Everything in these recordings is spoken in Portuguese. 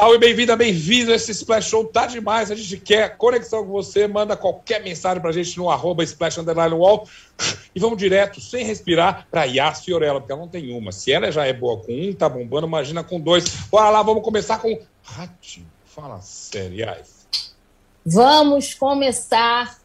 Salve, bem-vinda, bem-vindo. Esse Splash Show tá demais. A gente quer conexão com você. Manda qualquer mensagem pra gente no arroba Splash Underline Wall. E vamos direto, sem respirar, pra Yas Fiorella, porque ela não tem uma. Se ela já é boa com um, tá bombando, imagina com dois. Bora lá, vamos começar com Ratinho. Fala sério, Yas. Vamos começar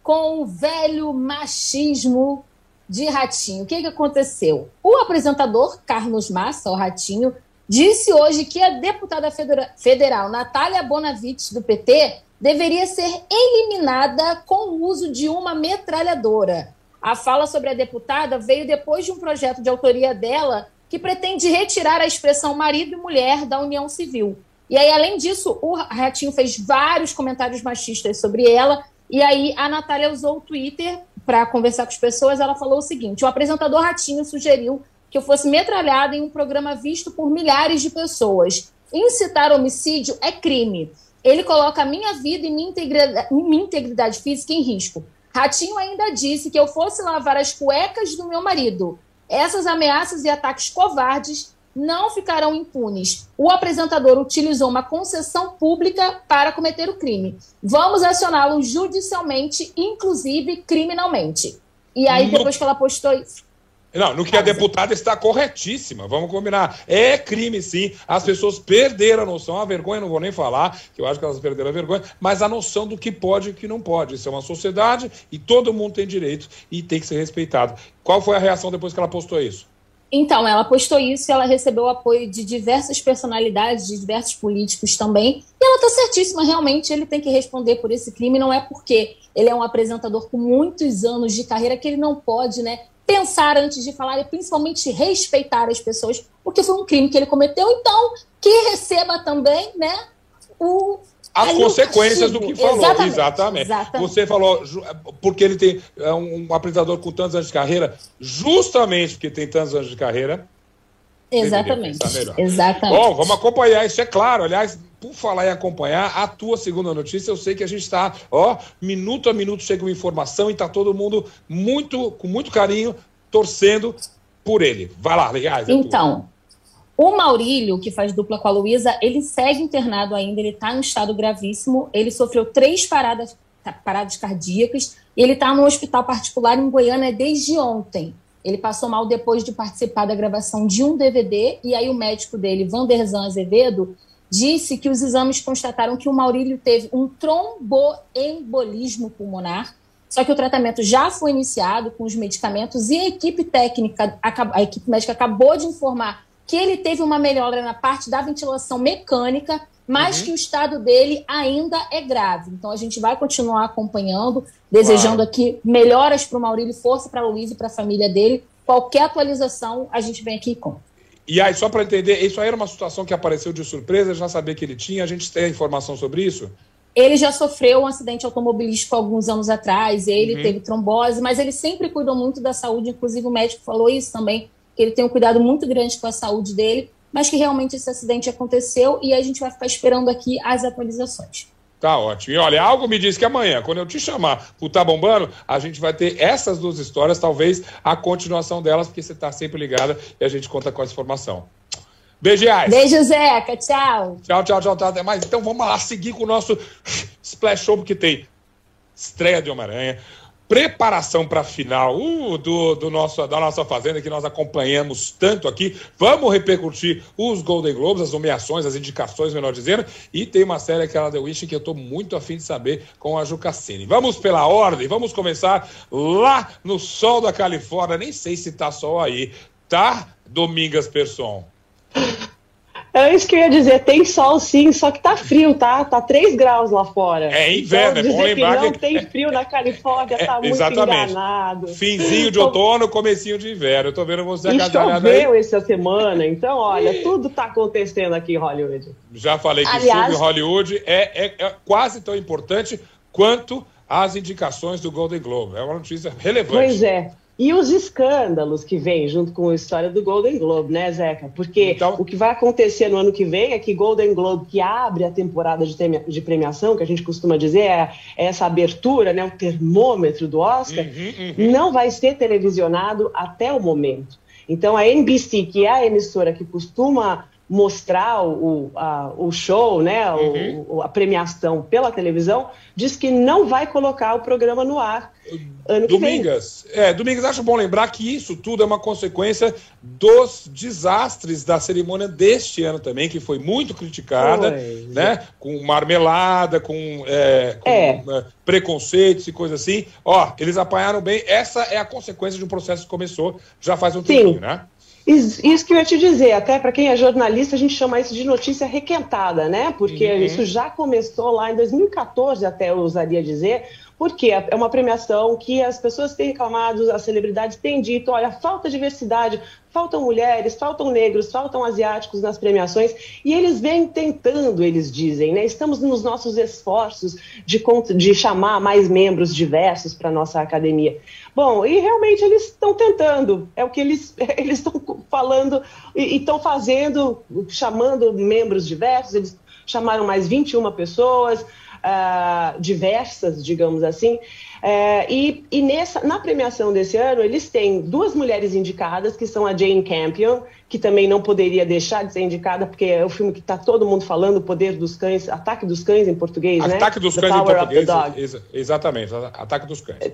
com o velho machismo de Ratinho. O que, que aconteceu? O apresentador Carlos Massa, o Ratinho, disse hoje que a deputada federal Natália Bonavides, do PT, deveria ser eliminada com o uso de uma metralhadora. A fala sobre a deputada veio depois de um projeto de autoria dela que pretende retirar a expressão marido e mulher da união civil. E aí, além disso, o Ratinho fez vários comentários machistas sobre ela. E aí, a Natália usou o Twitter para conversar com as pessoas. Ela falou o seguinte: o apresentador Ratinho sugeriu que eu fosse metralhada em um programa visto por milhares de pessoas. Incitar homicídio é crime. Ele coloca a minha vida e minha integridade, minha integridade física em risco. Ratinho ainda disse que eu fosse lavar as cuecas do meu marido. Essas ameaças e ataques covardes não ficarão impunes. O apresentador utilizou uma concessão pública para cometer o crime. Vamos acioná-lo judicialmente, inclusive criminalmente. E aí, depois que ela postou isso. Não, no que a deputada está corretíssima, vamos combinar. É crime, sim. As pessoas perderam a noção, a vergonha, não vou nem falar, que eu acho que elas perderam a vergonha, mas a noção do que pode e que não pode. Isso é uma sociedade e todo mundo tem direito e tem que ser respeitado. Qual foi a reação depois que ela postou isso? Então, ela postou isso e ela recebeu o apoio de diversas personalidades, de diversos políticos também. E ela está certíssima, realmente ele tem que responder por esse crime. Não é porque ele é um apresentador com muitos anos de carreira que ele não pode, né, pensar antes de falar e principalmente respeitar as pessoas, porque foi um crime que ele cometeu. Então, que receba também, né, o as consequências do que falou. Exatamente, exatamente. exatamente, Você falou, porque ele tem é um apresentador com tantos anos de carreira, justamente porque tem tantos anos de carreira. Exatamente. Exatamente. Bom, vamos acompanhar, isso é claro. Aliás, por falar em acompanhar, a tua segunda notícia, eu sei que a gente está, ó, minuto a minuto chega uma informação e está todo mundo muito, com muito carinho, torcendo por ele. Vai lá. É então, o Maurílio, que faz dupla com a Luísa, ele segue internado ainda, ele está em um estado gravíssimo, ele sofreu três paradas, paradas cardíacas e ele está no hospital particular em Goiânia desde ontem. Ele passou mal depois de participar da gravação de um DVD e aí o médico dele, Vanderzan Azevedo, disse que os exames constataram que o Maurílio teve um tromboembolismo pulmonar, só que o tratamento já foi iniciado com os medicamentos e a equipe técnica, a equipe médica acabou de informar que ele teve uma melhora na parte da ventilação mecânica, mas uhum. que o estado dele ainda é grave. Então a gente vai continuar acompanhando, desejando claro. aqui melhoras para o Maurílio, força para a Luiz e para a família dele. Qualquer atualização, a gente vem aqui com. E aí, só para entender, isso aí era uma situação que apareceu de surpresa, já sabia que ele tinha, a gente tem informação sobre isso? Ele já sofreu um acidente automobilístico alguns anos atrás, ele uhum. teve trombose, mas ele sempre cuidou muito da saúde, inclusive o médico falou isso também que ele tem um cuidado muito grande com a saúde dele, mas que realmente esse acidente aconteceu e a gente vai ficar esperando aqui as atualizações. Tá ótimo. E olha, algo me diz que amanhã, quando eu te chamar pro Tá Bombando, a gente vai ter essas duas histórias, talvez a continuação delas, porque você tá sempre ligada e a gente conta com essa informação. Beijos. Beijo, Zeca. Tchau. Tchau, tchau, tchau, tchau. Até mais. Então vamos lá seguir com o nosso Splash Show, porque tem estreia de Homem-Aranha, preparação para a final uh, do, do nosso, da nossa Fazenda, que nós acompanhamos tanto aqui. Vamos repercutir os Golden Globes, as nomeações, as indicações, melhor dizendo. E tem uma série, aquela The Wish, que eu estou muito afim de saber com a Jucassini. Vamos pela ordem, vamos começar lá no sol da Califórnia. Nem sei se tá sol aí, tá, Domingas Person? É isso que eu ia dizer, tem sol sim, só que tá frio, tá? Tá 3 graus lá fora. É inverno, então, é bom lembrar que não que... tem frio na Califórnia, tá é, muito exatamente. enganado. Finzinho de outono, comecinho de inverno. Eu tô vendo você agasalhado aí. choveu essa semana, então olha, e... tudo tá acontecendo aqui em Hollywood. Já falei que Aliás... chuva em Hollywood é, é, é quase tão importante quanto as indicações do Golden Globe. É uma notícia relevante. Pois é. E os escândalos que vêm junto com a história do Golden Globe, né, Zeca? Porque então... o que vai acontecer no ano que vem é que Golden Globe, que abre a temporada de, premiação, que a gente costuma dizer, é, essa abertura, né, o termômetro do Oscar, uhum, uhum. não vai ser televisionado até o momento. Então, a NBC, que é a emissora que costuma mostrar o, a, o show, né, uhum. o, a premiação pela televisão, diz que não vai colocar o programa no ar. Ano Domingas, é, Domingas, acho bom lembrar que isso tudo é uma consequência dos desastres da cerimônia deste ano também, que foi muito criticada, foi. né? Com marmelada, com, é, com é. é. preconceitos e coisas assim. Ó, eles apanharam bem. Essa é a consequência de um processo que começou já faz um Sim. tempinho, né? Isso que eu ia te dizer, até para quem é jornalista, a gente chama isso de notícia requentada, né? Porque uhum. isso já começou lá em 2014, até eu ousaria dizer, porque é uma premiação que as pessoas têm reclamado, as celebridades têm dito, olha, falta diversidade, faltam mulheres, faltam negros, faltam asiáticos nas premiações, e eles vêm tentando, eles dizem, né? Estamos nos nossos esforços de, de chamar mais membros diversos para a nossa academia. Bom, e realmente eles estão tentando, é o que eles eles estão falando e estão fazendo, chamando membros diversos, eles chamaram mais 21 pessoas, uh, diversas, digamos assim. Uh, e, e nessa, na premiação desse ano, eles têm duas mulheres indicadas, que são a Jane Campion, que também não poderia deixar de ser indicada, porque é o filme que está todo mundo falando, O Poder dos Cães, Ataque dos Cães em português, Ataque né? Ataque dos Cães em português, ex exatamente, Ataque dos Cães.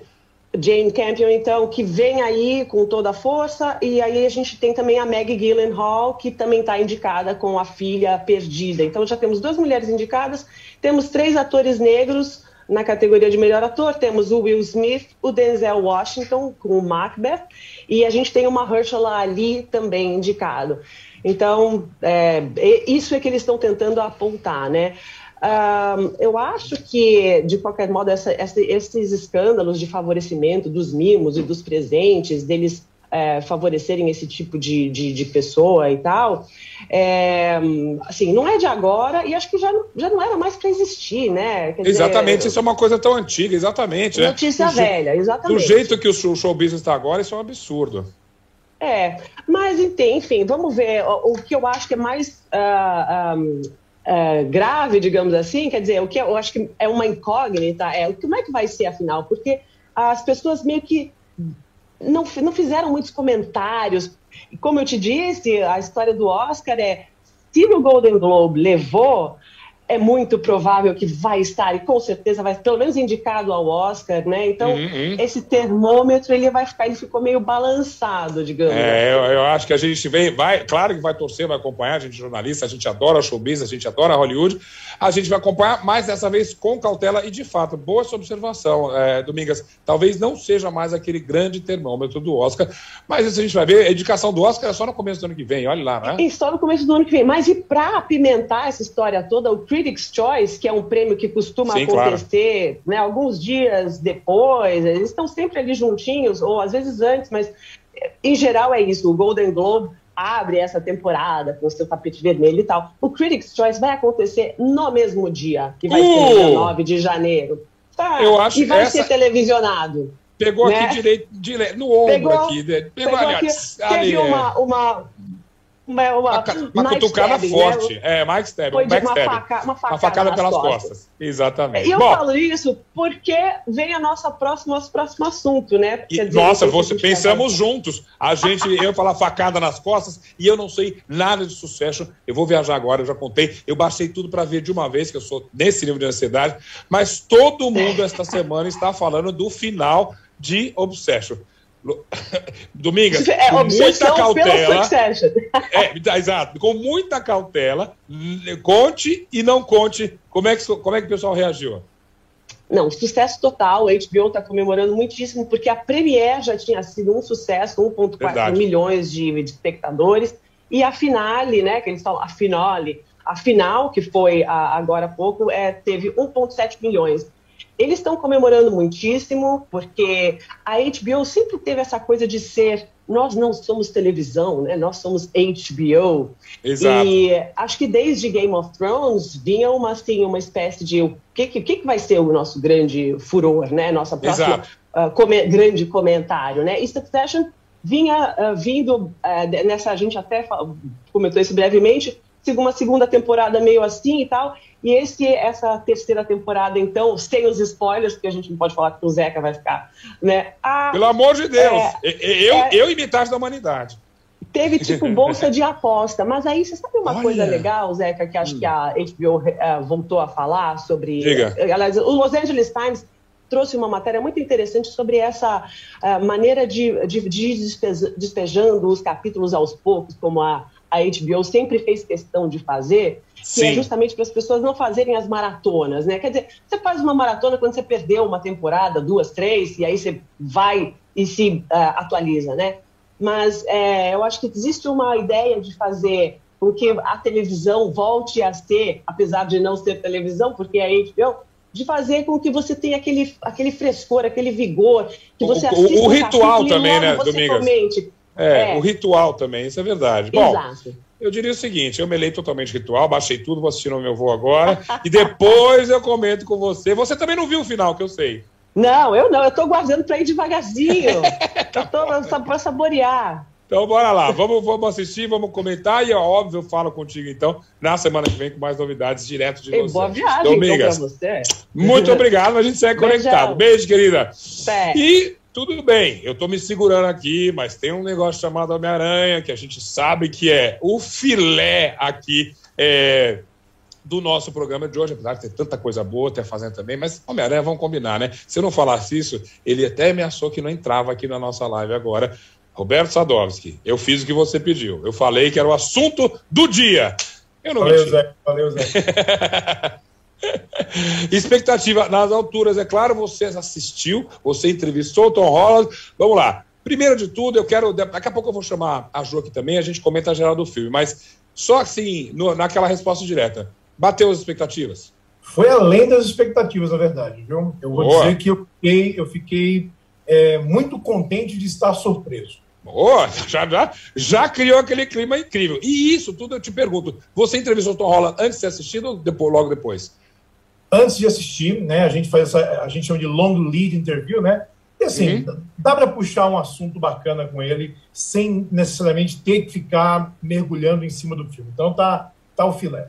Jane Campion, então, que vem aí com toda a força, e aí a gente tem também a Maggie Gyllenhaal, que também está indicada com a filha perdida. Então já temos duas mulheres indicadas, temos três atores negros na categoria de melhor ator, temos o Will Smith, o Denzel Washington com o Macbeth, e a gente tem uma Herschela Ali também indicado. Então, é, isso é que eles estão tentando apontar, né? Eu acho que, de qualquer modo, essa, essa, esses escândalos de favorecimento dos mimos e dos presentes, deles é, favorecerem esse tipo de, de, de pessoa e tal, é, assim, não é de agora e acho que já, já não era mais para existir, né? Quer exatamente, dizer, isso é uma coisa tão antiga, exatamente. Né? Notícia né? velha, exatamente. Do jeito que o show business está agora, isso é um absurdo. É, mas enfim, vamos ver. O, o que eu acho que é mais uh, um, é, grave, digamos assim, quer dizer, o que eu acho que é uma incógnita é como é que vai ser afinal, porque as pessoas meio que não, não fizeram muitos comentários. Como eu te disse, a história do Oscar é se o Golden Globe levou é muito provável que vai estar, e com certeza vai pelo menos indicado ao Oscar, né? Então, uhum, uhum. esse termômetro ele vai ficar, ele ficou meio balançado, digamos. É, eu, eu, acho que a gente vem, vai, claro que vai torcer, vai acompanhar, a gente é jornalista, a gente adora showbiz, a gente adora Hollywood, a gente vai acompanhar, mas dessa vez com cautela e de fato, boa sua observação, é, Domingas, talvez não seja mais aquele grande termômetro do Oscar, mas isso a gente vai ver, a indicação do Oscar é só no começo do ano que vem, olha lá, né? É só no começo do ano que vem, mas e para apimentar essa história toda, o Critics' Choice, que é um prêmio que costuma Sim, acontecer claro. né, alguns dias depois, eles estão sempre ali juntinhos, ou às vezes antes, mas em geral é isso. O Golden Globe abre essa temporada com o seu tapete vermelho e tal. O Critics' Choice vai acontecer no mesmo dia, que vai uh! ser dia 9 de janeiro. Tá, Eu acho e vai essa... ser televisionado. Pegou né? aqui direito, direito, no ombro pegou, aqui. Né? Pegou, pegou aqui, teve uma, uma uma, uma, uma cutucada stabbing, forte. Né? É, Mike Stab. Foi uma, faca, uma, facada, uma facada pelas costas. costas. Exatamente. E eu Bom, falo isso porque vem a nossa próxima, nosso próximo assunto, né? E, dizer, nossa, você, pensamos juntos. A gente, eu falar facada nas costas e eu não sei nada de sucesso. Eu vou viajar agora, eu já contei. Eu baixei tudo para ver de uma vez, que eu sou nesse nível de ansiedade. Mas todo mundo esta semana está falando do final de Obsession. Domingas, é, com muita cautela. É, exato, com muita cautela, conte e não conte como é que, como é que o pessoal reagiu. Não, sucesso total. A HBO está comemorando muitíssimo, porque a Premiere já tinha sido um sucesso, 1,4 milhões de, de, espectadores. E a finale, né, que eles falam, a finale, a final, que foi a, agora há pouco, é, teve 1,7 milhões. Eles estão comemorando muitíssimo, porque a HBO sempre teve essa coisa de ser. Nós não somos televisão, né? Nós somos HBO. Exato. E acho que desde Game of Thrones vinha uma, assim, uma espécie de o que, que, que vai ser o nosso grande furor, né? Nossa próxima uh, come, grande comentário, né? E Succession vinha uh, vindo uh, nessa, a gente até comentou isso brevemente, uma segunda temporada meio assim e tal. E esse, essa terceira temporada, então, sem os spoilers, porque a gente não pode falar que o Zeca vai ficar, né? Ah, Pelo amor de Deus! É, eu, é, eu e metade da humanidade. Teve tipo bolsa de aposta, mas aí você sabe uma Olha. coisa legal, Zeca, que acho hum. que a HBO uh, eh, voltou a falar sobre. Diga. Aliás, o Los Angeles Times trouxe uma matéria muito interessante sobre essa uh, maneira de, de, de despejando os capítulos aos poucos, como a, a HBO sempre fez questão de fazer, que é Sim. é justamente para as pessoas não fazerem as maratonas, né? Quer dizer, você faz uma maratona quando você perdeu uma temporada, duas, três, e aí você vai e se uh, atualiza, né? mas é, eu acho que existe uma ideia de fazer com que a televisão volte a ser, apesar de não ser televisão, porque é HBO, de fazer com que você tenha aquele, aquele frescor, aquele vigor, que você o, o, o ritual também, né, Domingas? É, é, o ritual também, isso é verdade. Bom, Exato. eu diria o seguinte, eu me elei totalmente ritual, baixei tudo, vou assistir no meu voo agora, e depois eu comento com você. Você também não viu o final, que eu sei. Não, eu não, eu tô guardando para ir devagarzinho. eu tô para saborear. Então, bora lá, vamos, vamos assistir, vamos comentar e, óbvio, eu falo contigo, então, na semana que vem com mais novidades direto de você. Boa viagem, Domingas. Então, você. Muito obrigado, a gente segue conectado. Beijo, querida. É. E tudo bem, eu tô me segurando aqui, mas tem um negócio chamado Homem-Aranha, que a gente sabe que é o filé aqui é, do nosso programa de hoje, apesar de ter tanta coisa boa, ter fazendo também, mas Homem-Aranha, vamos combinar, né? Se eu não falasse isso, ele até ameaçou que não entrava aqui na nossa live agora. Roberto Sadovski, eu fiz o que você pediu. Eu falei que era o assunto do dia. Eu não Valeu, menti. Zé. Valeu, Zé. Expectativa nas alturas, é claro, você assistiu, você entrevistou o Tom Holland. Vamos lá. Primeiro de tudo, eu quero. Daqui a pouco eu vou chamar a Jo aqui também, a gente comenta a geral do filme, mas só assim, no, naquela resposta direta. Bateu as expectativas? Foi além das expectativas, na verdade. Viu? Eu vou Boa. dizer que eu fiquei, eu fiquei é, muito contente de estar surpreso. Boa, já, já, já criou aquele clima incrível. E isso tudo eu te pergunto: você entrevistou o Tom Holland antes de assistir ou depois, logo depois? Antes de assistir, né? A gente faz essa, a gente chama de long lead interview, né? E assim, uhum. dá para puxar um assunto bacana com ele sem necessariamente ter que ficar mergulhando em cima do filme. Então tá, tá o filé.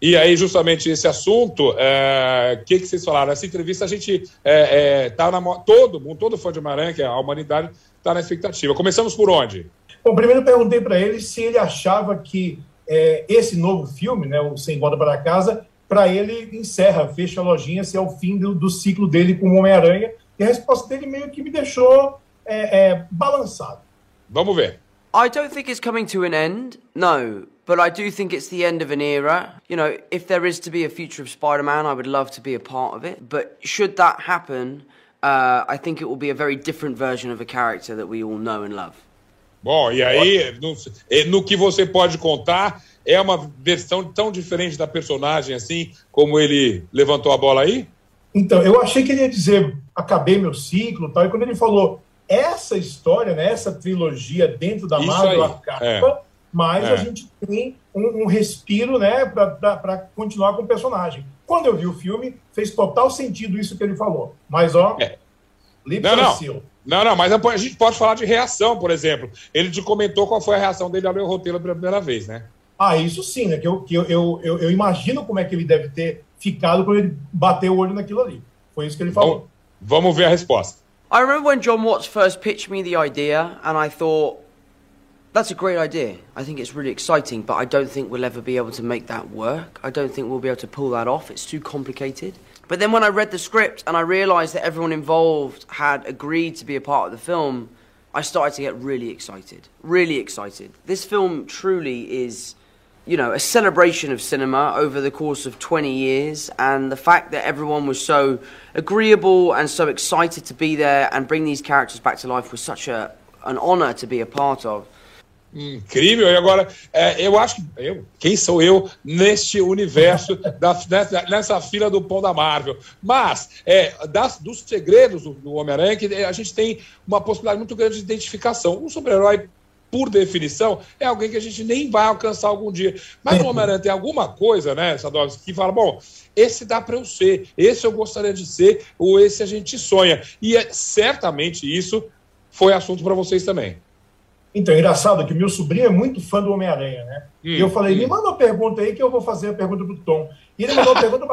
E aí, justamente esse assunto, o é, que, que vocês falaram? Nessa entrevista, a gente é, é, tá na, todo mundo, todo fã de Homem-Aranha, que é a humanidade, está na expectativa. Começamos por onde? Bom, primeiro eu perguntei para ele se ele achava que é, esse novo filme, né, o Sem Volta para Casa, para ele encerra, fecha a lojinha, se é o fim do, do ciclo dele com o Homem-Aranha. E a resposta dele meio que me deixou é, é, balançado. Vamos ver. I don't think it's coming to an end. No, but I do think it's the end of an era. You know, if there is to be a future of Spider Man, I would love to be a part of it. But should that happen, uh, I think it will be a very different version of a character that we all know and love. Bom, e aí, no, no que você pode contar, é uma versão tão diferente da personagem assim, como ele levantou a bola aí? Então, eu achei que ele ia dizer acabei meu ciclo tal, e quando ele falou essa história, né, essa trilogia dentro da Marvel acaba, é mas é. a gente tem um, um respiro né, para continuar com o personagem. Quando eu vi o filme, fez total sentido isso que ele falou. Mas, ó, é. não, não. não, não, mas a gente pode falar de reação, por exemplo. Ele te comentou qual foi a reação dele ao ler o roteiro pela primeira vez, né? Ah, isso sim, né? Que, eu, que eu, eu, eu, eu imagino como é que ele deve ter ficado quando ele bateu o olho naquilo ali. Foi isso que ele falou. Vamos, vamos ver a resposta. I remember when John Watts first pitched me the idea, and I thought, That's a great idea. I think it's really exciting, but I don't think we'll ever be able to make that work. I don't think we'll be able to pull that off. It's too complicated. But then when I read the script and I realised that everyone involved had agreed to be a part of the film, I started to get really excited. Really excited. This film truly is, you know, a celebration of cinema over the course of 20 years, and the fact that everyone was so agreeable and so excited to be there and bring these characters back to life was such a, an honour to be a part of. Incrível. E agora, é, eu acho que. Eu, quem sou eu neste universo, da, nessa, nessa fila do pão da Marvel? Mas, é, das, dos segredos do, do Homem-Aranha, que a gente tem uma possibilidade muito grande de identificação. Um super-herói, por definição, é alguém que a gente nem vai alcançar algum dia. Mas o Homem-Aranha tem alguma coisa, né, Sadovski, que fala: bom, esse dá para eu ser, esse eu gostaria de ser, ou esse a gente sonha. E é, certamente isso foi assunto para vocês também. Então, é engraçado que meu sobrinho é muito fã do Homem-Aranha, né? Hum, e eu falei, hum. me manda uma pergunta aí que eu vou fazer a pergunta pro Tom. E ele mandou uma pergunta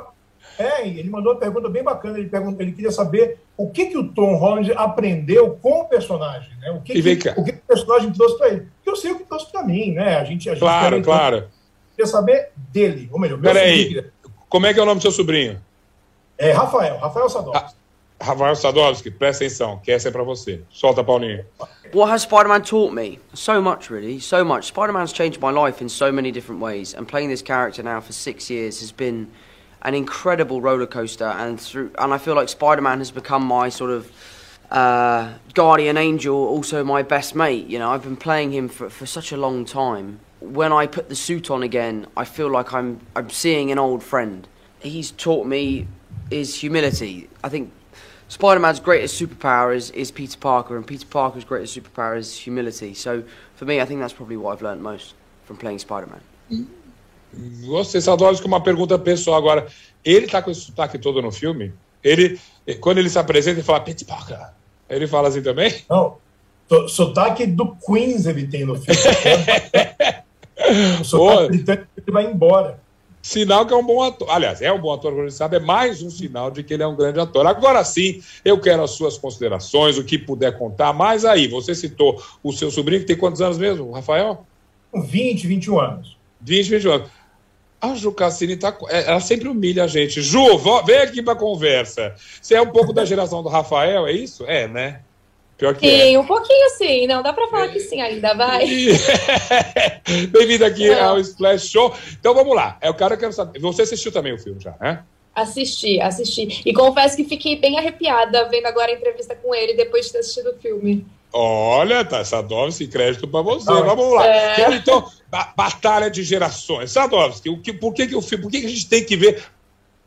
É, ele mandou uma pergunta bem bacana. Ele, perguntou, ele queria saber o que, que o Tom Holland aprendeu com o personagem, né? O que, que, que o, que o personagem trouxe para ele. Porque eu sei o que trouxe para mim, né? A gente, a gente claro, claro. Queria saber dele, ou melhor, meu Peraí, como é que é o nome do seu sobrinho? É Rafael, Rafael Sadovski. Rafael Sadovski, presta atenção, que essa é para você. Solta, Paulinho. What has Spider-Man taught me? So much, really. So much. Spider-Man's changed my life in so many different ways, and playing this character now for six years has been an incredible roller coaster, and through and I feel like Spider Man has become my sort of uh, guardian angel, also my best mate. You know, I've been playing him for, for such a long time. When I put the suit on again, I feel like I'm I'm seeing an old friend. He's taught me is humility. I think Spider Man's greatest superpower is, is Peter Parker, and Peter Parker's greatest superpower is humility. So for me, I think that's probably what I've learned most from playing Spider Man. Mm-hmm. Você, Sadovski, uma pergunta pessoal agora. Ele tá com esse sotaque todo no filme? Ele, quando ele se apresenta, ele fala Pittsburgh. Ele fala assim também? Não. Sotaque do Queens ele tem no filme. o sotaque britânico ele vai embora. Sinal que é um bom ator. Aliás, é um bom ator, como gente sabe, é mais um sinal de que ele é um grande ator. Agora sim, eu quero as suas considerações, o que puder contar. Mas aí, você citou o seu sobrinho, que tem quantos anos mesmo, Rafael? 20, 21 anos. 20, 21 anos. A Ju Cassini tá, é, ela sempre humilha a gente. Ju, vem aqui pra conversa. Você é um pouco da geração do Rafael, é isso? É, né? Pior que sim, é. um pouquinho sim. Não, dá pra falar que sim ainda, vai. Bem-vindo aqui Não. ao Splash Show. Então vamos lá. É o cara que eu quero saber. Você assistiu também o filme já, né? Assisti, assisti. E confesso que fiquei bem arrepiada vendo agora a entrevista com ele depois de ter assistido o filme. Olha, tá, Sadovski, crédito para você. Não, Vamos lá. É... Então, batalha de gerações. Sadovski, o que, por, que, que, o, por que, que a gente tem que ver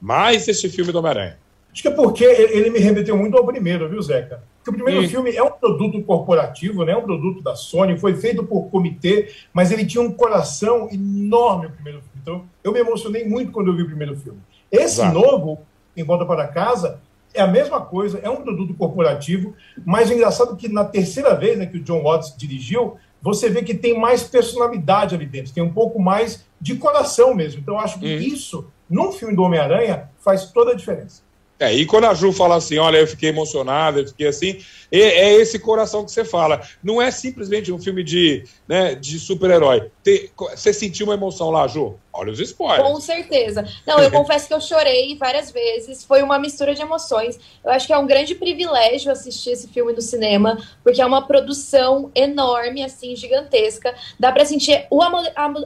mais esse filme do Homem-Aranha? Acho que é porque ele me remeteu muito ao primeiro, viu, Zeca? Porque o primeiro hum. filme é um produto corporativo, né? um produto da Sony, foi feito por comitê, mas ele tinha um coração enorme o primeiro filme. Então, eu me emocionei muito quando eu vi o primeiro filme. Esse Exato. novo, Em Volta para Casa, é a mesma coisa, é um produto corporativo, mas o engraçado é que na terceira vez né, que o John Watts dirigiu, você vê que tem mais personalidade ali dentro, tem um pouco mais de coração mesmo. Então, eu acho que uhum. isso, num filme do Homem-Aranha, faz toda a diferença. É, e quando a Ju fala assim, olha, eu fiquei emocionado, eu fiquei assim, é, é esse coração que você fala. Não é simplesmente um filme de, né, de super-herói. Você sentiu uma emoção lá, Ju? Olha os spoilers. Com certeza. Não, eu confesso que eu chorei várias vezes. Foi uma mistura de emoções. Eu acho que é um grande privilégio assistir esse filme no cinema, porque é uma produção enorme, assim, gigantesca. Dá para sentir o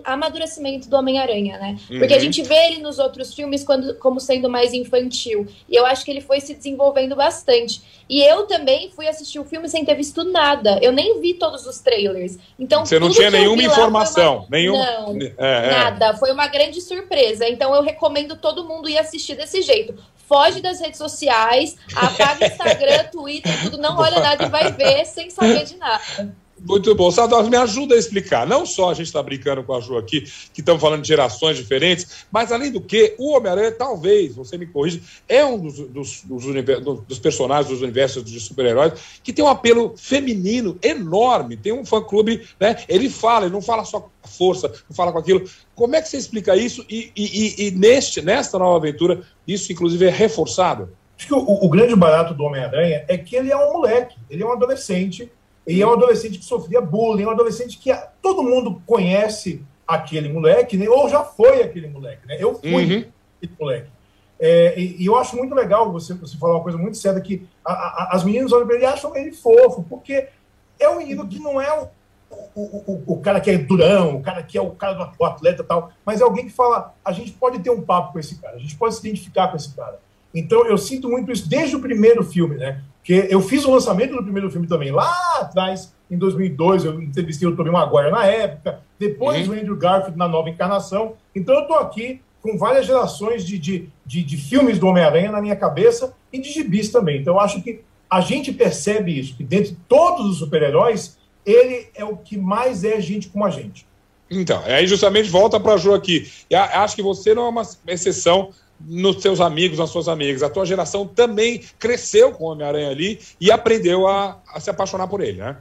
amadurecimento do Homem-Aranha, né? Porque uhum. a gente vê ele nos outros filmes quando, como sendo mais infantil. E eu acho que ele foi se desenvolvendo bastante. E eu também fui assistir o filme sem ter visto nada. Eu nem vi todos os trailers. Então, Você não tinha nenhuma informação. Uma... Nenhum... Não, é, é. nada. Foi uma grande surpresa. Então eu recomendo todo mundo ir assistir desse jeito. Foge das redes sociais, apaga Instagram, Twitter, tudo, não olha nada e vai ver sem saber de nada. Muito bom. Sadov, me ajuda a explicar. Não só a gente está brincando com a Ju aqui, que estamos falando de gerações diferentes, mas além do que, o Homem-Aranha, talvez, você me corrija, é um dos, dos, dos, dos personagens dos universos de super-heróis que tem um apelo feminino enorme. Tem um fã-clube, né? Ele fala, ele não fala só com a força, não fala com aquilo. Como é que você explica isso? E, e, e neste, nesta nova aventura, isso inclusive é reforçado? Acho que o, o grande barato do Homem-Aranha é que ele é um moleque, ele é um adolescente e é um adolescente que sofria bullying, é um adolescente que todo mundo conhece aquele moleque, né? ou já foi aquele moleque. Né? Eu fui uhum. aquele moleque. É, e, e, eu acho muito legal você, você falar uma coisa muito séria, que a, a, as meninas olham para ele e acham ele fofo, porque é um menino que não é o, o, o, o, cara que é durão, o cara que é o cara do atleta e tal, mas é alguém que fala, a gente pode ter um papo com esse cara, a gente pode se identificar com esse cara. Então eu sinto muito isso desde o primeiro filme, né? Que eu fiz o lançamento do primeiro filme também lá atrás, em 2002, eu entrevistei o Tobey Maguire na época, depois uhum. o Andrew Garfield na nova encarnação. Então eu estou aqui com várias gerações de, de, de, de filmes do Homem-Aranha na minha cabeça e de gibis também. Então eu acho que a gente percebe isso, que dentre todos os super-heróis, ele é o que mais é gente como a gente. Então, aí justamente volta para a Ju aqui. E acho que você não é uma exceção nos seus amigos, nas suas amigas. A tua geração também cresceu com o Homem-Aranha ali e aprendeu a, a, se apaixonar por ele, né?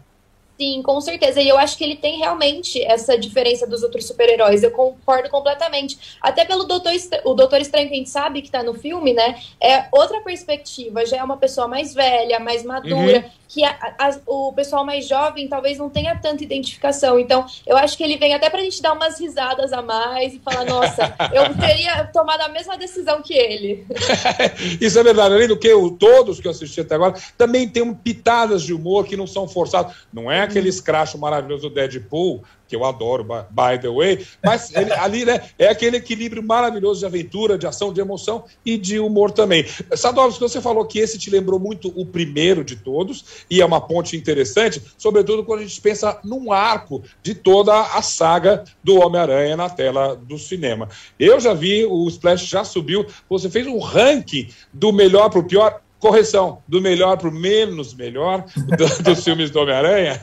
Sim, com certeza. E eu acho que ele tem realmente essa diferença dos outros super-heróis. Eu concordo completamente. Até pelo Doutor, o Doutor Estranho, que a gente sabe que tá no filme, né? É outra perspectiva. Já é uma pessoa mais velha, mais madura. Uhum. Que a, a, o pessoal mais jovem talvez não tenha tanta identificação. Então, eu acho que ele vem até pra gente dar umas risadas a mais e falar: nossa, eu teria tomado a mesma decisão que ele. Isso é verdade. Além do que, todos que eu assisti até agora também tem pitadas de humor que não são forçados. Não é aquele escracho maravilhoso do Deadpool, que eu adoro, by the way, mas ele, ali né, é aquele equilíbrio maravilhoso de aventura, de ação, de emoção e de humor também. Sadovski, você falou que esse te lembrou muito o primeiro de todos, e é uma ponte interessante, sobretudo quando a gente pensa num arco de toda a saga do Homem-Aranha na tela do cinema. Eu já vi, o Splash já subiu, você fez um ranking do melhor para o pior correção, do melhor para o menos melhor do, dos filmes do Homem-Aranha?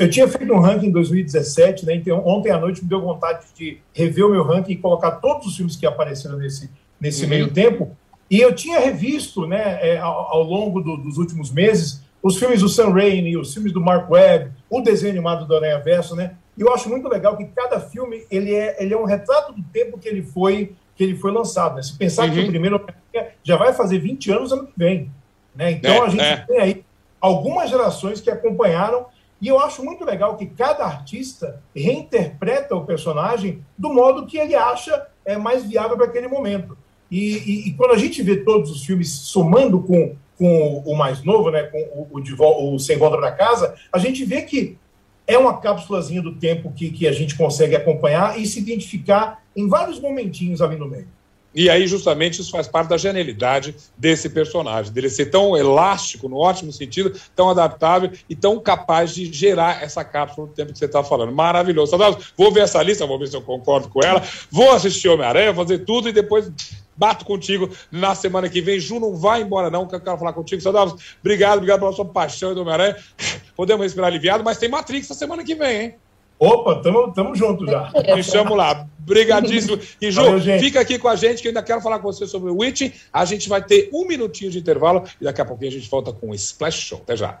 Eu tinha feito um ranking em 2017, né? Então, ontem à noite me deu vontade de rever o meu ranking e colocar todos os filmes que apareceram nesse, nesse uhum. meio tempo. E eu tinha revisto, né, é, ao, ao, longo do, dos últimos meses, os filmes do Sam Raimi, os filmes do Mark Webb, o desenho animado do Aranha Verso, né? E eu acho muito legal que cada filme ele é, ele é um retrato do tempo que ele foi que ele foi lançado. Né? Se pensar uhum. que o primeiro já vai fazer 20 anos ano que vem. Né? Então é, a gente é. tem aí algumas gerações que acompanharam, e eu acho muito legal que cada artista reinterpreta o personagem do modo que ele acha é, mais viável para aquele momento. E, e, e, quando a gente vê todos os filmes somando com, com o mais novo, né, com o, o, de, o Sem Volta para Casa, a gente vê que é uma cápsulazinha do tempo que, que a gente consegue acompanhar e se identificar em vários momentinhos ali no meio. E aí, justamente, isso faz parte da genialidade desse personagem, dele ser tão elástico, no ótimo sentido, tão adaptável e tão capaz de gerar essa cápsula no tempo que você está falando. Maravilhoso. Vou ver essa lista, vou ver se eu concordo com ela. Vou assistir Homem-Aranha, fazer tudo e depois bato contigo na semana que vem. Ju, não vai embora, não, que eu quero falar contigo. Sadavos, obrigado, obrigado pela sua paixão do Homem-Aranha. Podemos respirar aliviado, mas tem Matrix na semana que vem, hein? Opa, tamo, tamo junto já. Me chamo lá. Obrigadíssimo. E, Ju, Valeu, fica aqui com a gente, que eu ainda quero falar com você sobre o Witch. A gente vai ter um minutinho de intervalo e daqui a pouquinho a gente volta com o Splash Show. Até já.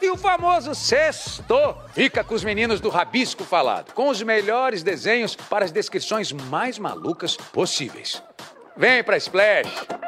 E o famoso sexto fica com os meninos do Rabisco Falado, com os melhores desenhos para as descrições mais malucas possíveis. Vem pra Splash!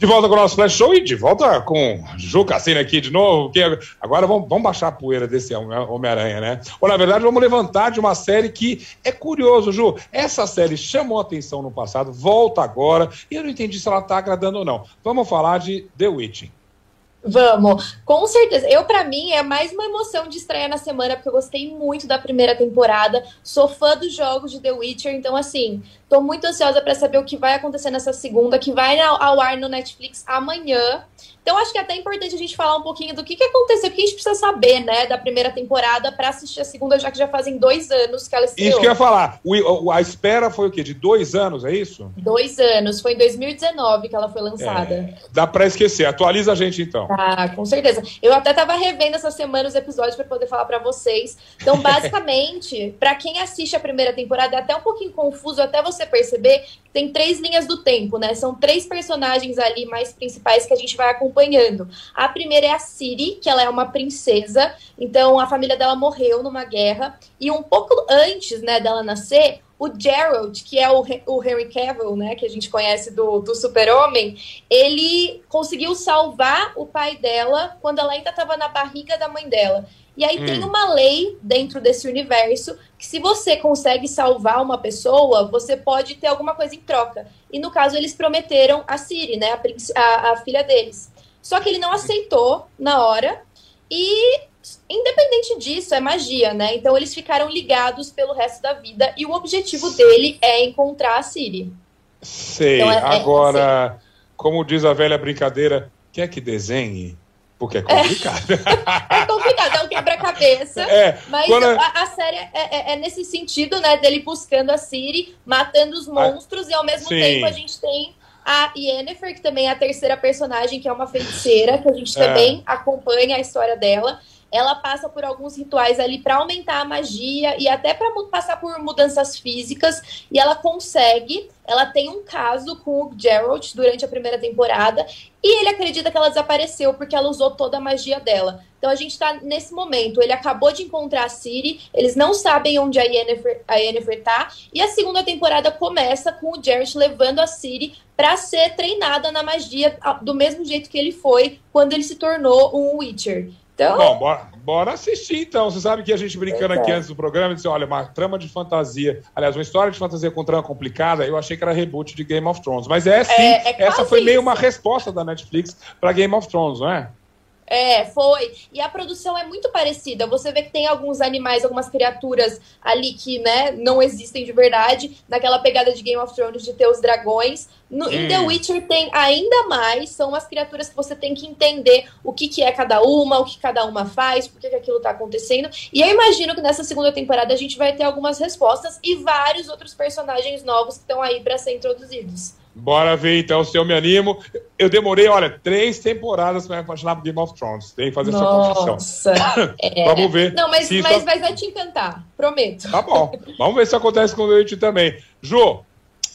De volta com o nosso Flash Show e de volta com Ju Cassino aqui de novo. Que agora vamos, vamos baixar a poeira desse Homem-Aranha, né? Ou na verdade, vamos levantar de uma série que é curioso, Ju. Essa série chamou atenção no passado, volta agora, e eu não entendi se ela está agradando ou não. Vamos falar de The Witching. Vamos, com certeza. Eu, para mim, é mais uma emoção de estreia na semana, porque eu gostei muito da primeira temporada. Sou fã dos jogos de The Witcher, então, assim, tô muito ansiosa para saber o que vai acontecer nessa segunda, que vai ao ar no Netflix amanhã. Então, acho que é até importante a gente falar um pouquinho do que, que aconteceu, porque a gente precisa saber, né, da primeira temporada para assistir a segunda, já que já fazem dois anos que ela estreou. Isso que eu ia falar. O, a espera foi o quê? De dois anos, é isso? Dois anos. Foi em 2019 que ela foi lançada. É, dá para esquecer. Atualiza a gente, então. Ah, com certeza. Eu até tava revendo essa semana os episódios para poder falar para vocês. Então, basicamente, para quem assiste a primeira temporada, é até um pouquinho confuso até você perceber que tem três linhas do tempo, né? São três personagens ali mais principais que a gente vai acompanhando. A primeira é a Siri, que ela é uma princesa, então a família dela morreu numa guerra, e um pouco antes né, dela nascer, o Gerald, que é o, o Henry Cavill, né, que a gente conhece do, do Super-Homem, ele conseguiu salvar o pai dela quando ela ainda estava na barriga da mãe dela. E aí hum. tem uma lei dentro desse universo que se você consegue salvar uma pessoa, você pode ter alguma coisa em troca. E no caso eles prometeram a Siri, né, a, a, a filha deles. Só que ele não aceitou na hora e independente disso, é magia, né? Então eles ficaram ligados pelo resto da vida e o objetivo dele é encontrar a Siri. Sei. Então, é, é Agora, assim. como diz a velha brincadeira, quer que desenhe? Porque é complicado. É, é complicado, é um quebra-cabeça. É, mas quando... a, a, série é, é, é, nesse sentido, né? Dele buscando a Siri, matando os monstros, ah, e ao mesmo Sim. tempo a gente tem a Yennefer, que também é a terceira personagem, que é uma feiticeira, que a gente é. também acompanha a história dela ela passa por alguns rituais ali para aumentar a magia e até para passar por mudanças físicas e ela consegue. Ela tem um caso com o Geralt durante a primeira temporada e ele acredita que ela desapareceu porque ela usou toda a magia dela. Então a gente tá nesse momento. Ele acabou de encontrar a Ciri, eles não sabem onde a Yennefer, a Yennefer tá, e a segunda temporada começa com o Geralt levando a Ciri para ser treinada na magia do mesmo jeito que ele foi quando ele se tornou um Witcher. Então... Bom, bora, bora assistir então. Você sabe que a gente brincando aqui antes do programa, disse: olha, uma trama de fantasia, aliás, uma história de fantasia com trama complicada, eu achei que era reboot de Game of Thrones. Mas é sim, é, é essa foi meio isso. uma resposta da Netflix para Game of Thrones, não é? É, foi. E a produção é muito parecida. Você vê que tem alguns animais, algumas criaturas ali que, né, não existem de verdade, naquela pegada de Game of Thrones de ter os dragões. No, hum. Em The hum. Witcher tem ainda mais, são as criaturas que você tem que entender o que, que é cada uma, o que cada uma faz, por que, que aquilo tá acontecendo. E eu imagino que nessa segunda temporada a gente vai ter algumas respostas e vários outros personagens novos que estão aí para ser introduzidos. Bora ver então se eu me animo. Eu demorei, olha, três temporadas para me apaixonar por Game of Thrones. Tem que fazer Nossa. essa confissão. É. Vamos ver. Não, mas, mas, isso... mas vai te encantar, prometo. Tá bom. Vamos ver se acontece com o Leite também. Jô,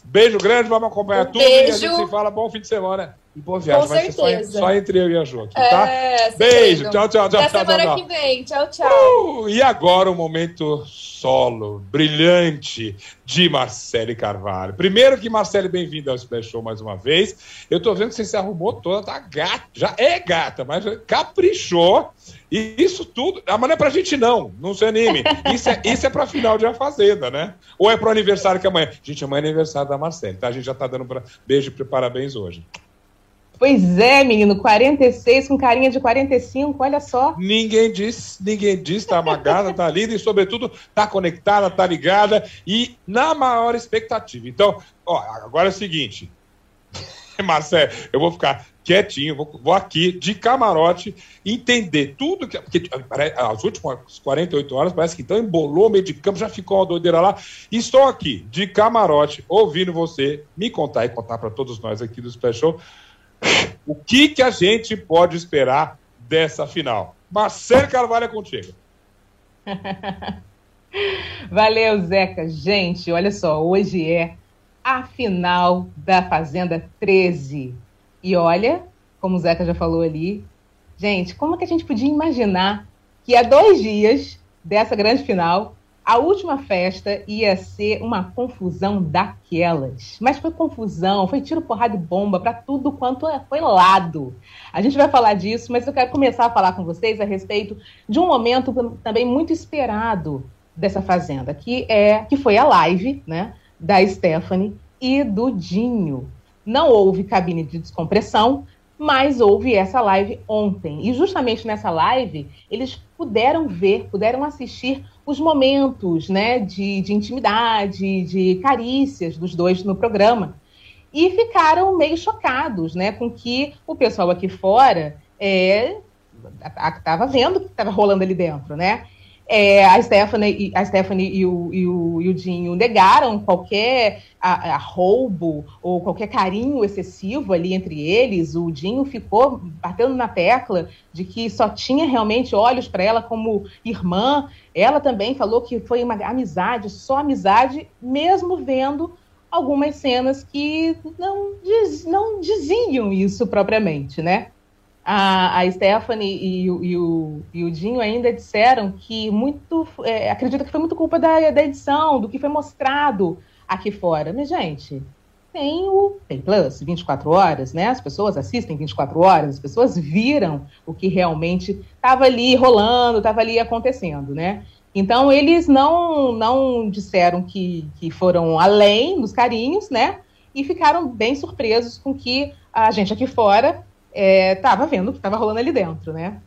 beijo grande, vamos acompanhar um tudo beijo. e a gente se fala. Bom fim de semana. E boa viagem. Com vai certeza. só, só, entre eu e a Ju aqui, tá? É, Beijo. Tchau, tchau, tchau. Até tchau, semana tchau, que vem. Tchau, tchau. Uh, e agora o momento solo, brilhante de Marcele Carvalho. Primeiro que, Marcele, bem-vinda ao Splash Show mais uma vez. Eu tô vendo que você se arrumou toda, tá gata. Já é gata, mas caprichou. E isso tudo. Amanhã é pra gente não, não se anime. Isso é, isso é pra final de A Fazenda, né? Ou é pro aniversário que amanhã. Gente, amanhã é aniversário da Marcele, tá? A gente já tá dando pra... beijo e parabéns hoje. Pois é, menino, 46 com carinha de 45, olha só. Ninguém disse, ninguém disse, tá amagada, tá linda e, sobretudo, tá conectada, tá ligada e na maior expectativa. Então, ó, agora é o seguinte, Marcelo, eu vou ficar quietinho, vou, vou, aqui de camarote entender tudo que. Porque as últimas 48 horas parece que então embolou meio de campo, já ficou uma doideira lá. E estou aqui de camarote, ouvindo você me contar e contar para todos nós aqui do Special o que, que a gente pode esperar dessa final? Marcelo Carvalho é contigo. Valeu, Zeca. Gente, olha só, hoje é a final da Fazenda 13. E olha, como o Zeca já falou ali, gente, como que a gente podia imaginar que há dois dias dessa grande final a última festa ia ser uma confusão daquelas. Mas foi confusão, foi tiro, porrada e bomba para tudo quanto é, foi lado. A gente vai falar disso, mas eu quero começar a falar com vocês a respeito de um momento também muito esperado dessa fazenda, que é que foi a live, né, da Stephanie e do Dinho. Não houve cabine de descompressão, mas houve essa live ontem. E justamente nessa live, eles puderam ver, puderam assistir os momentos né, de, de intimidade, de carícias dos dois no programa. E ficaram meio chocados né, com que o pessoal aqui fora estava é, vendo o que estava rolando ali dentro, né? É, a Stephanie, a Stephanie e, o, e, o, e o Dinho negaram qualquer a, a roubo ou qualquer carinho excessivo ali entre eles. O Dinho ficou batendo na tecla de que só tinha realmente olhos para ela como irmã. Ela também falou que foi uma amizade, só amizade, mesmo vendo algumas cenas que não, diz, não diziam isso propriamente, né? A, a Stephanie e, o, e, o, e o Dinho ainda disseram que muito. É, acredita que foi muito culpa da, da edição, do que foi mostrado aqui fora. Mas, gente, tem o tem Plus, 24 horas, né? As pessoas assistem 24 horas, as pessoas viram o que realmente estava ali rolando, estava ali acontecendo, né? Então eles não não disseram que, que foram além dos carinhos, né? E ficaram bem surpresos com que a gente aqui fora estava é, vendo o que estava rolando ali dentro, né?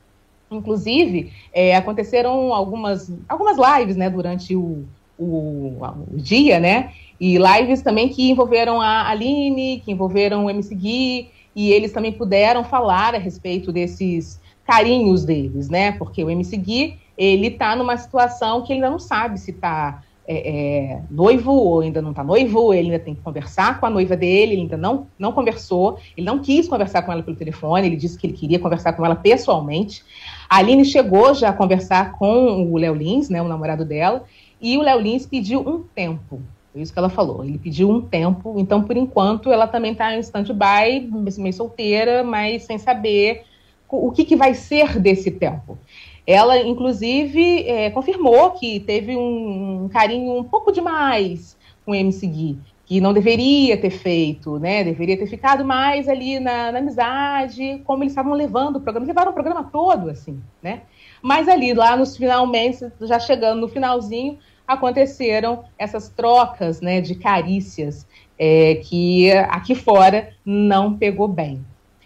Inclusive, é, aconteceram algumas, algumas lives, né, durante o, o, o, dia, né? E lives também que envolveram a Aline, que envolveram o MC Gui, e eles também puderam falar a respeito desses carinhos deles, né? Porque o MC Gui, ele tá numa situação que ele ainda não sabe se tá é, é, noivo ou ainda não está noivo, ele ainda tem que conversar com a noiva dele, ele ainda não, não conversou, ele não quis conversar com ela pelo telefone, ele disse que ele queria conversar com ela pessoalmente. A Aline chegou já a conversar com o Léo Lins, né, o namorado dela, e o Léo Lins pediu um tempo. Foi isso que ela falou. Ele pediu um tempo, então, por enquanto, ela também está em stand-by, meio solteira, mas sem saber o que, que vai ser desse tempo. Ela, inclusive, é, confirmou que teve um, um, carinho um pouco demais com o MC Gui, que não deveria ter feito, né? Deveria ter ficado mais ali na, na amizade, como eles estavam levando o programa. Levaram o programa todo, assim, né? Mas ali, lá nos finalmente, já chegando no finalzinho, aconteceram essas trocas, né, de carícias é, que aqui fora não pegou bem.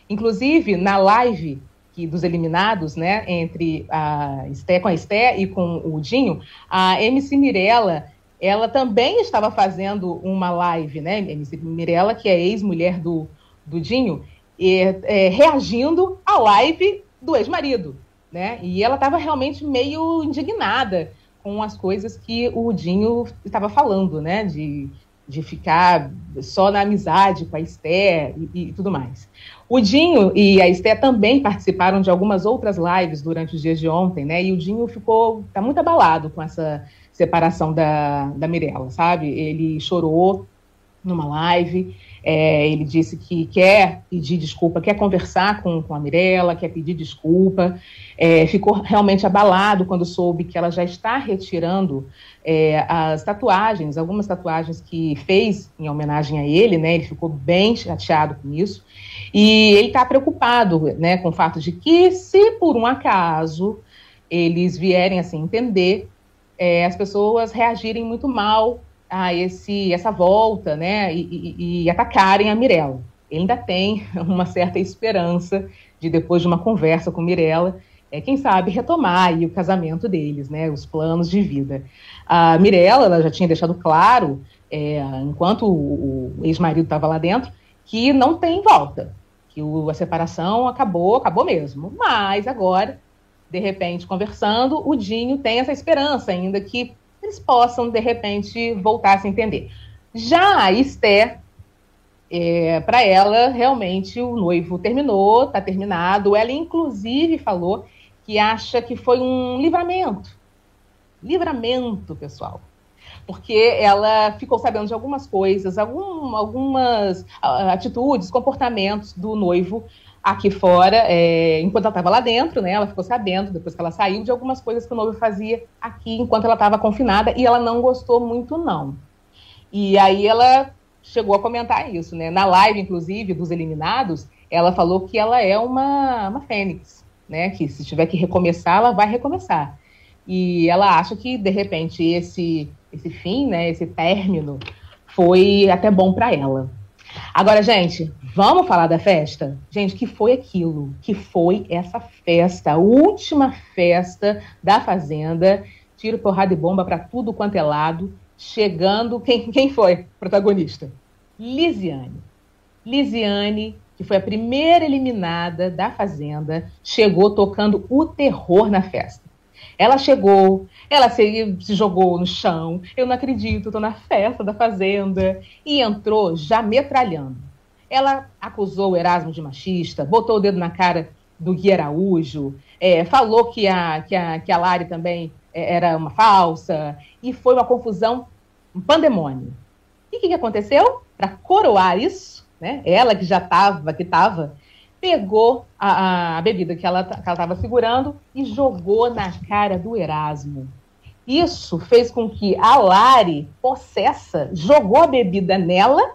Inclusive, na live que, dos eliminados, né, entre a Esté, com a Esté e com o Dinho, a MC Mirella, ela também estava fazendo uma live, né, MC Mirella, que é ex-mulher do, do Dinho, e, é, reagindo à live do ex-marido, né, e ela estava realmente meio indignada com as coisas que o Dinho estava falando, né, de, de ficar só na amizade com a Esté e, e tudo mais. O Dinho e a Esté também participaram de algumas outras lives durante os dias de ontem, né? E o Dinho ficou tá muito abalado com essa separação da, da Mirella, sabe? Ele chorou numa live, é, ele disse que quer pedir desculpa, quer conversar com, com a Mirella, quer pedir desculpa. É, ficou realmente abalado quando soube que ela já está retirando é, as tatuagens, algumas tatuagens que fez em homenagem a ele, né? Ele ficou bem chateado com isso. E ele está preocupado né, com o fato de que, se por um acaso eles vierem assim entender, é, as pessoas reagirem muito mal a esse, essa volta né, e, e, e atacarem a Mirella. Ele ainda tem uma certa esperança de, depois de uma conversa com Mirella, é, quem sabe retomar o casamento deles, né, os planos de vida. A Mirella ela já tinha deixado claro, é, enquanto o, o ex-marido estava lá dentro, que não tem volta que o, a separação acabou, acabou mesmo. Mas agora, de repente, conversando, o Dinho tem essa esperança ainda que eles possam, de repente, voltar a se entender. Já a Esther, é, para ela, realmente, o noivo terminou, está terminado. Ela, inclusive, falou que acha que foi um livramento. Livramento, pessoal porque ela ficou sabendo de algumas coisas, algum, algumas uh, atitudes, comportamentos do noivo aqui fora, é, enquanto ela estava lá dentro, né? Ela ficou sabendo, depois que ela saiu, de algumas coisas que o noivo fazia aqui enquanto ela estava confinada e ela não gostou muito, não. E aí ela chegou a comentar isso, né? Na live, inclusive, dos eliminados, ela falou que ela é uma, uma fênix, né? Que se tiver que recomeçar, ela vai recomeçar. E ela acha que, de repente, esse esse fim, né, esse término, foi até bom para ela. Agora, gente, vamos falar da festa? Gente, que foi aquilo? Que foi essa festa, a última festa da Fazenda, tiro, porrada e bomba para tudo quanto é lado, chegando. Quem, quem foi protagonista? Lisiane. Lisiane, que foi a primeira eliminada da Fazenda, chegou tocando o terror na festa. Ela chegou, ela se, se jogou no chão. Eu não acredito, tô na festa da fazenda. E entrou já metralhando. Ela acusou o Erasmo de machista, botou o dedo na cara do Gui Araújo, é, falou que a, que, a, que a Lari também é, era uma falsa, e foi uma confusão, um pandemônio. E o que, que aconteceu? Para coroar isso, né, ela que já estava, que estava pegou a, a bebida que ela estava segurando e jogou na cara do Erasmo. Isso fez com que a Lari, possessa, jogou a bebida nela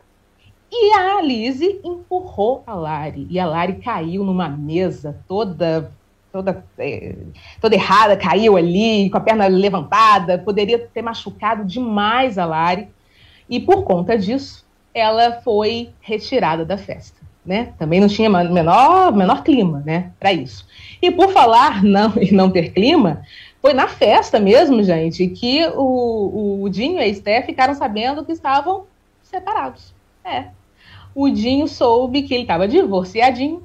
e a Alice empurrou a Lari. E a Lari caiu numa mesa toda toda, é, toda errada, caiu ali, com a perna levantada, poderia ter machucado demais a Lari. E por conta disso, ela foi retirada da festa. Né? Também não tinha menor, menor clima né, para isso. E por falar não, e não ter clima, foi na festa mesmo, gente, que o, o Dinho e a Esté ficaram sabendo que estavam separados. É. O Dinho soube que ele estava divorciadinho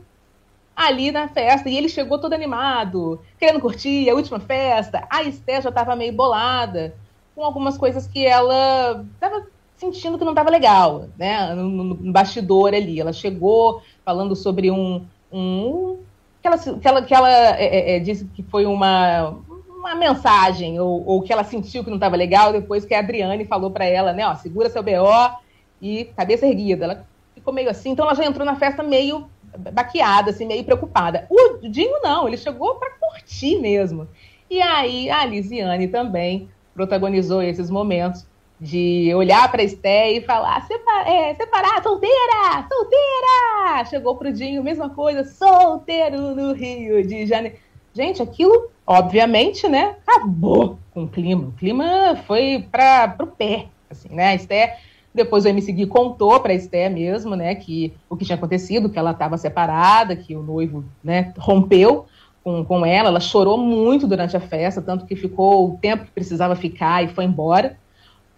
ali na festa e ele chegou todo animado, querendo curtir a última festa. A Esté já estava meio bolada com algumas coisas que ela estava sentindo que não estava legal, né? No, no, bastidor ali. Ela chegou falando sobre um. um que ela, que ela, que ela é, é, é disse que foi uma, uma mensagem, ou, ou que ela sentiu que não estava legal, depois que a Adriane falou para ela, né? Ó, segura seu BO e cabeça erguida. Ela ficou meio assim, então ela já entrou na festa meio baqueada, assim, meio preocupada. O Dinho não, ele chegou para curtir mesmo. E aí a Lisiane também protagonizou esses momentos de olhar para Esté e falar: Separ é, separar, solteira, solteira! Chegou pro Dinho, mesma coisa, solteiro no Rio de Janeiro. Gente, aquilo, obviamente, né, acabou com o clima. O clima foi para o pé, assim, né? A Esté depois o MC Gui contou para Esté mesmo, né, que o que tinha acontecido, que ela estava separada, que o noivo, né, rompeu com, com ela. Ela chorou muito durante a festa, tanto que ficou o tempo que precisava ficar e foi embora.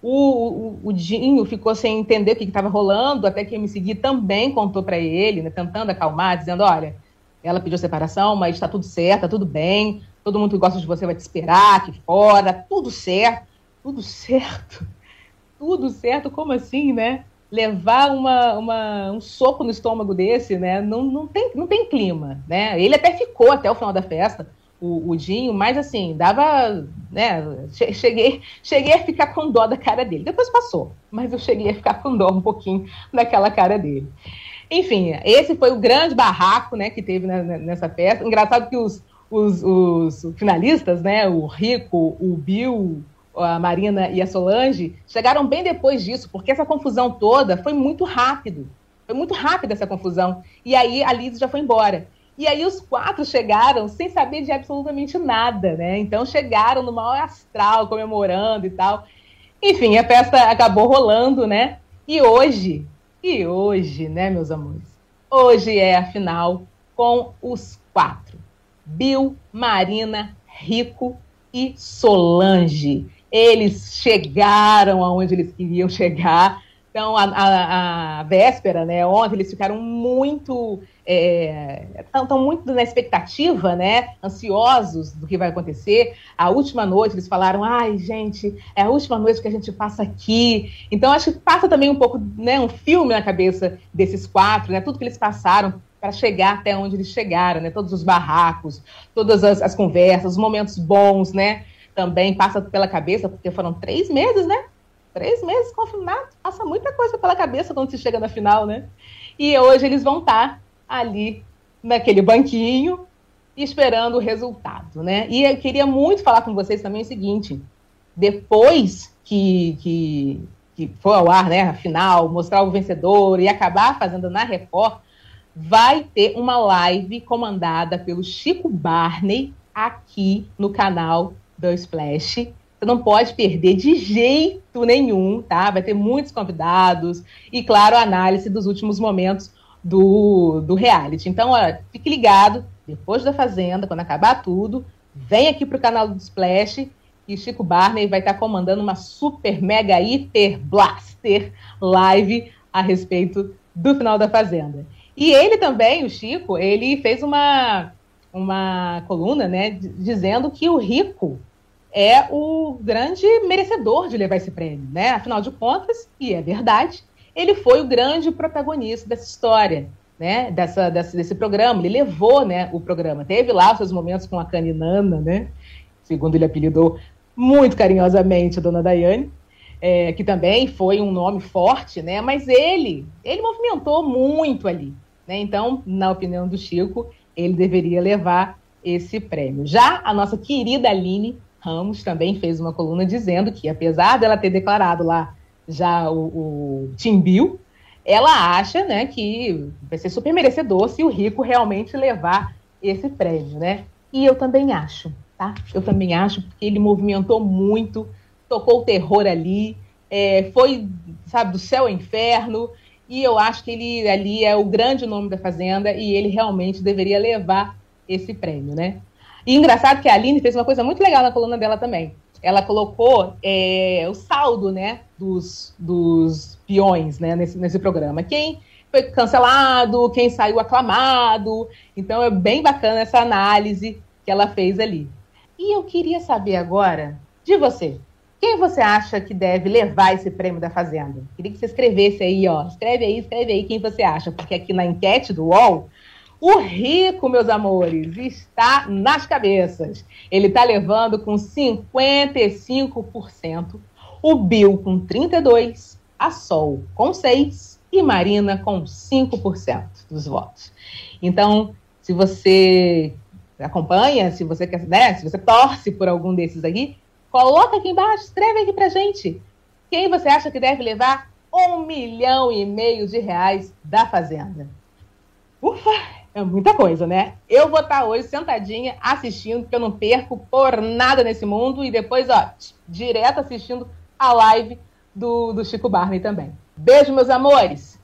O, o, o Dinho ficou sem entender o que estava rolando, até que o MC Gui também contou para ele, né, tentando acalmar, dizendo: olha, ela pediu separação, mas está tudo certo, está tudo bem, todo mundo que gosta de você vai te esperar aqui fora, tudo certo, tudo certo tudo certo, como assim, né? Levar uma, uma, um soco no estômago desse, né? Não, não, tem, não tem clima, né? Ele até ficou até o final da festa, o, o Dinho, mas assim, dava, né? Cheguei, cheguei a ficar com dó da cara dele. Depois passou, mas eu cheguei a ficar com dó um pouquinho daquela cara dele. Enfim, esse foi o grande barraco, né, que teve nessa festa. Engraçado que os, os, os finalistas, né, o Rico, o Bill, a Marina e a Solange, chegaram bem depois disso, porque essa confusão toda foi muito rápido. Foi muito rápida essa confusão. E aí a Liz já foi embora. E aí os quatro chegaram sem saber de absolutamente nada, né? Então chegaram no maior astral, comemorando e tal. Enfim, a festa acabou rolando, né? E hoje, e hoje, né, meus amores? Hoje é a final com os quatro: Bill, Marina, Rico e Solange eles chegaram aonde eles queriam chegar. Então, a, a, a véspera, né, ontem, eles ficaram muito, estão é, muito na expectativa, né, ansiosos do que vai acontecer. A última noite, eles falaram, ai, gente, é a última noite que a gente passa aqui. Então, acho que passa também um pouco, né, um filme na cabeça desses quatro, né, tudo que eles passaram para chegar até onde eles chegaram, né, todos os barracos, todas as, as conversas, os momentos bons, né, também passa pela cabeça, porque foram três meses, né? Três meses confinado, passa muita coisa pela cabeça quando se chega na final, né? E hoje eles vão estar ali naquele banquinho esperando o resultado, né? E eu queria muito falar com vocês também o seguinte: depois que, que, que for ao ar, né, a final, mostrar o vencedor e acabar fazendo na Record, vai ter uma live comandada pelo Chico Barney aqui no canal do Splash. Você não pode perder de jeito nenhum, tá? Vai ter muitos convidados e, claro, a análise dos últimos momentos do, do reality. Então, olha, fique ligado, depois da Fazenda, quando acabar tudo, vem aqui para o canal do Splash e Chico Barney vai estar comandando uma super, mega, hiper, blaster live a respeito do final da Fazenda. E ele também, o Chico, ele fez uma uma coluna, né, dizendo que o rico é o grande merecedor de levar esse prêmio, né? Afinal de contas, e é verdade, ele foi o grande protagonista dessa história, né? Dessa, dessa, desse programa. Ele levou, né, o programa. Teve lá os seus momentos com a Caninana, né? Segundo ele apelidou muito carinhosamente a dona Daiane, é, que também foi um nome forte, né? Mas ele, ele movimentou muito ali Né? Então, na opinião do Chico, ele deveria levar esse prêmio. Já a nossa querida Aline Ramos também fez uma coluna dizendo que, apesar dela ter declarado lá já o, o ela acha né, que vai ser super merecedor se o Rico realmente levar esse prêmio, né? E eu também acho, tá? Eu também acho, porque ele movimentou muito, tocou o terror ali, é, foi, sabe, do céu ao inferno, e eu acho que ele ali é o grande nome da Fazenda e ele realmente deveria levar esse prêmio, né? E engraçado que a Aline fez uma coisa muito legal na coluna dela também. Ela colocou é, o saldo, né, dos, dos peões, né, nesse, nesse programa. Quem foi cancelado, quem saiu aclamado. Então é bem bacana essa análise que ela fez ali. E eu queria saber agora de você. Quem você acha que deve levar esse prêmio da Fazenda? Queria que você escrevesse aí, ó. Escreve aí, escreve aí quem você acha, porque aqui na enquete do UOL o rico, meus amores, está nas cabeças. Ele está levando com 55%, o Bill com 32%, a Sol com 6% e Marina com 5% dos votos. Então, se você acompanha, se você quer, né, se você torce por algum desses aqui, coloca aqui embaixo, escreve aqui pra gente. Quem você acha que deve levar um milhão e meio de reais da Fazenda? Ufa! É muita coisa, né? Eu vou estar hoje sentadinha assistindo, porque eu não perco por nada nesse mundo. E depois, ó, direto assistindo a live do, do Chico Barney também. Beijo, meus amores.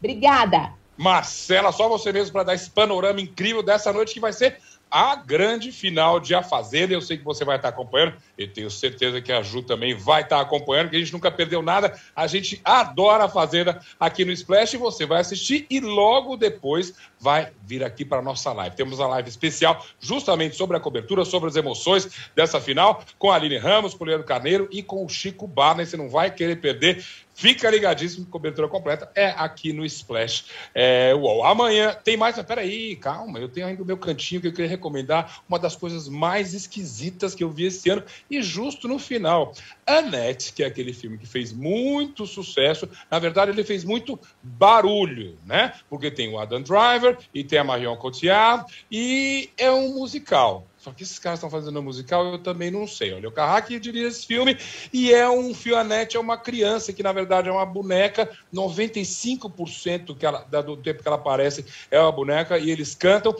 Obrigada. Marcela, só você mesmo para dar esse panorama incrível dessa noite que vai ser a grande final de A Fazenda. Eu sei que você vai estar acompanhando, e tenho certeza que a Ju também vai estar acompanhando, que a gente nunca perdeu nada. A gente adora a Fazenda aqui no Splash você vai assistir e logo depois vai vir aqui para a nossa live. Temos uma live especial justamente sobre a cobertura, sobre as emoções dessa final, com a Aline Ramos, com o Leandro Carneiro e com o Chico Barney. Você não vai querer perder. Fica ligadíssimo, cobertura completa é aqui no Splash é, UOL. Amanhã tem mais, peraí, calma, eu tenho ainda o meu cantinho que eu queria recomendar, uma das coisas mais esquisitas que eu vi esse ano, e justo no final, Annette, que é aquele filme que fez muito sucesso, na verdade ele fez muito barulho, né? Porque tem o Adam Driver e tem a Marion Cotillard, e é um musical. Só que esses caras estão fazendo um musical, eu também não sei. Olha, o Carraque dirige esse filme e é um Fionete, é uma criança que, na verdade, é uma boneca. 95% que ela, do tempo que ela aparece é uma boneca e eles cantam.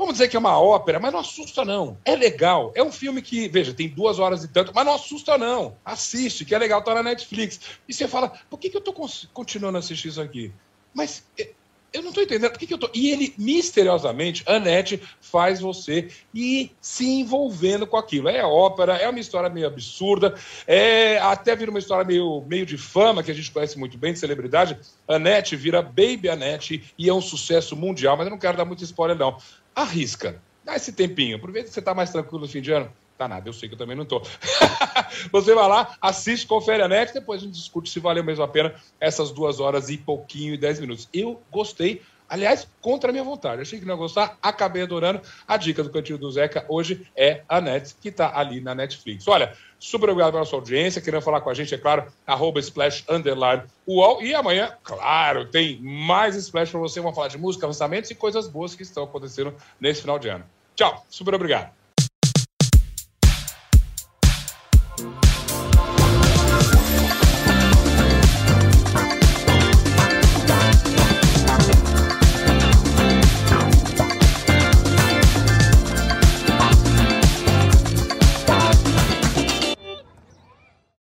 Vamos dizer que é uma ópera, mas não assusta, não. É legal. É um filme que, veja, tem duas horas e tanto, mas não assusta, não. Assiste, que é legal, tá na Netflix. E você fala, por que, que eu tô continuando a assistir isso aqui? Mas eu não estou entendendo por que, que eu tô. E ele, misteriosamente, Annette faz você ir se envolvendo com aquilo. É ópera, é uma história meio absurda, é até vira uma história meio, meio de fama, que a gente conhece muito bem, de celebridade. Annette vira Baby Annette e é um sucesso mundial, mas eu não quero dar muito spoiler, não. Arrisca. Dá esse tempinho. Aproveita que você está mais tranquilo no fim de ano. Tá nada, eu sei que eu também não tô. Você vai lá, assiste, confere a net, depois a gente discute se valeu mesmo a pena essas duas horas e pouquinho e dez minutos. Eu gostei, aliás, contra a minha vontade. Achei que não ia gostar, acabei adorando. A dica do Cantinho do Zeca hoje é a net, que tá ali na Netflix. Olha, super obrigado pela sua audiência, querendo falar com a gente, é claro, arroba splash underline UOL. E amanhã, claro, tem mais splash para você. Vamos falar de música, lançamentos e coisas boas que estão acontecendo nesse final de ano. Tchau, super obrigado.